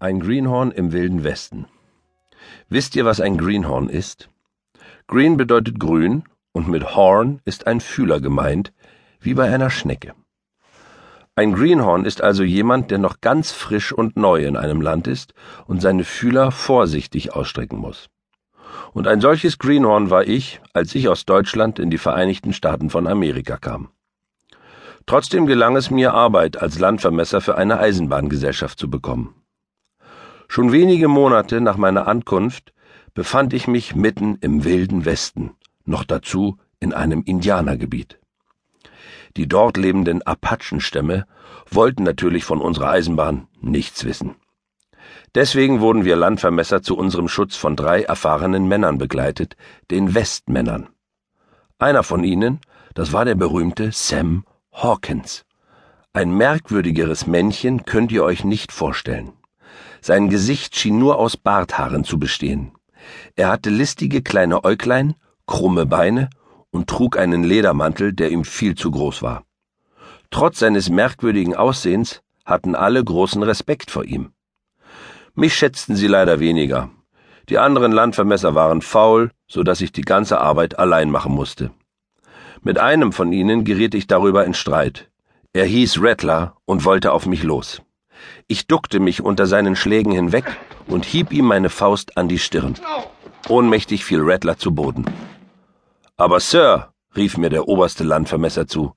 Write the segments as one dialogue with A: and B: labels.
A: Ein Greenhorn im wilden Westen. Wisst ihr, was ein Greenhorn ist? Green bedeutet grün und mit Horn ist ein Fühler gemeint, wie bei einer Schnecke. Ein Greenhorn ist also jemand, der noch ganz frisch und neu in einem Land ist und seine Fühler vorsichtig ausstrecken muss. Und ein solches Greenhorn war ich, als ich aus Deutschland in die Vereinigten Staaten von Amerika kam. Trotzdem gelang es mir, Arbeit als Landvermesser für eine Eisenbahngesellschaft zu bekommen. Schon wenige Monate nach meiner Ankunft befand ich mich mitten im wilden Westen, noch dazu in einem Indianergebiet. Die dort lebenden Apachenstämme wollten natürlich von unserer Eisenbahn nichts wissen. Deswegen wurden wir Landvermesser zu unserem Schutz von drei erfahrenen Männern begleitet, den Westmännern. Einer von ihnen, das war der berühmte Sam Hawkins. Ein merkwürdigeres Männchen könnt ihr euch nicht vorstellen. Sein Gesicht schien nur aus Barthaaren zu bestehen. Er hatte listige kleine Äuglein, krumme Beine und trug einen Ledermantel, der ihm viel zu groß war. Trotz seines merkwürdigen Aussehens hatten alle großen Respekt vor ihm. Mich schätzten sie leider weniger. Die anderen Landvermesser waren faul, so dass ich die ganze Arbeit allein machen musste. Mit einem von ihnen geriet ich darüber in Streit. Er hieß Rattler und wollte auf mich los. Ich duckte mich unter seinen Schlägen hinweg und hieb ihm meine Faust an die Stirn. Ohnmächtig fiel Rattler zu Boden. Aber Sir, rief mir der oberste Landvermesser zu,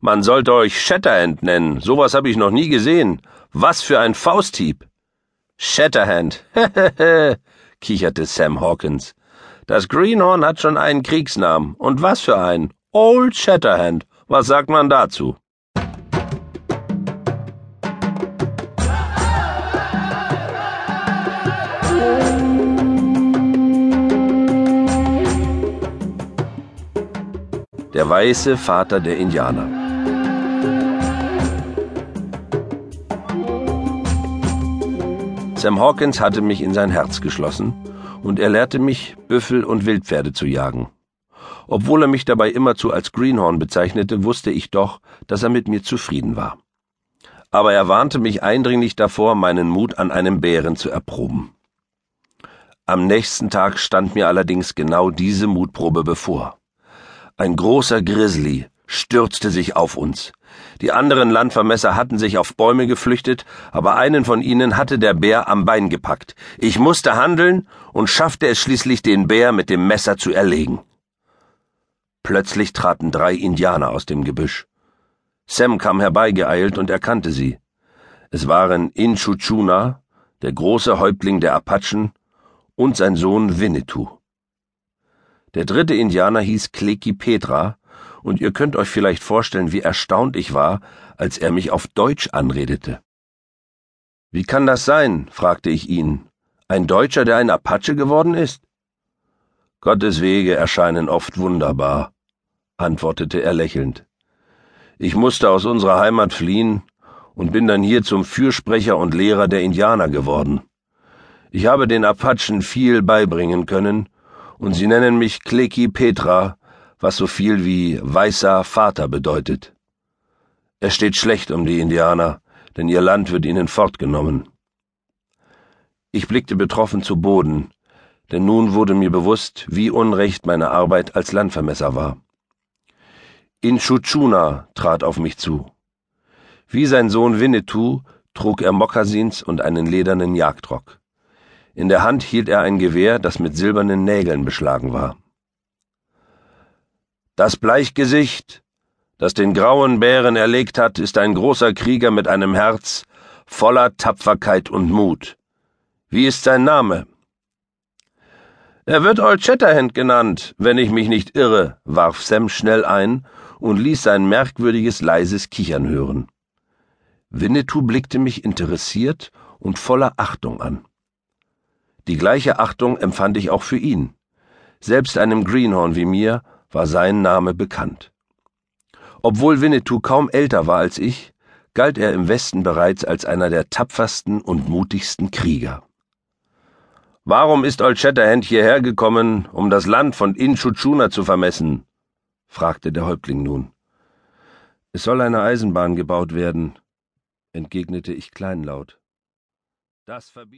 A: man sollte euch Shatterhand nennen, sowas habe ich noch nie gesehen. Was für ein Fausthieb. Shatterhand, kicherte Sam Hawkins. Das Greenhorn hat schon einen Kriegsnamen. Und was für einen? Old Shatterhand. Was sagt man dazu? Der weiße Vater der Indianer. Sam Hawkins hatte mich in sein Herz geschlossen und er lehrte mich, Büffel und Wildpferde zu jagen. Obwohl er mich dabei immerzu als Greenhorn bezeichnete, wusste ich doch, dass er mit mir zufrieden war. Aber er warnte mich eindringlich davor, meinen Mut an einem Bären zu erproben. Am nächsten Tag stand mir allerdings genau diese Mutprobe bevor. Ein großer Grizzly stürzte sich auf uns. Die anderen Landvermesser hatten sich auf Bäume geflüchtet, aber einen von ihnen hatte der Bär am Bein gepackt. Ich musste handeln und schaffte es schließlich, den Bär mit dem Messer zu erlegen. Plötzlich traten drei Indianer aus dem Gebüsch. Sam kam herbeigeeilt und erkannte sie. Es waren Inchuchuna, der große Häuptling der Apachen, und sein Sohn Winnetou. Der dritte Indianer hieß Kleki Petra, und ihr könnt euch vielleicht vorstellen, wie erstaunt ich war, als er mich auf Deutsch anredete. Wie kann das sein? fragte ich ihn. Ein Deutscher, der ein Apache geworden ist? Gottes Wege erscheinen oft wunderbar, antwortete er lächelnd. Ich musste aus unserer Heimat fliehen und bin dann hier zum Fürsprecher und Lehrer der Indianer geworden. Ich habe den Apachen viel beibringen können und sie nennen mich Kleki Petra, was so viel wie weißer Vater bedeutet. Es steht schlecht um die Indianer, denn ihr Land wird ihnen fortgenommen. Ich blickte betroffen zu Boden, denn nun wurde mir bewusst, wie unrecht meine Arbeit als Landvermesser war. Inchuchuna trat auf mich zu. Wie sein Sohn Winnetou trug er Mokassins und einen ledernen Jagdrock. In der Hand hielt er ein Gewehr, das mit silbernen Nägeln beschlagen war. Das Bleichgesicht, das den grauen Bären erlegt hat, ist ein großer Krieger mit einem Herz voller Tapferkeit und Mut. Wie ist sein Name? Er wird Old Shatterhand genannt, wenn ich mich nicht irre, warf Sam schnell ein und ließ sein merkwürdiges leises Kichern hören. Winnetou blickte mich interessiert und voller Achtung an. Die gleiche Achtung empfand ich auch für ihn. Selbst einem Greenhorn wie mir war sein Name bekannt. Obwohl Winnetou kaum älter war als ich, galt er im Westen bereits als einer der tapfersten und mutigsten Krieger. Warum ist Old Shatterhand hierher gekommen, um das Land von Inchuchuna zu vermessen? fragte der Häuptling nun. Es soll eine Eisenbahn gebaut werden, entgegnete ich kleinlaut. Das verbietet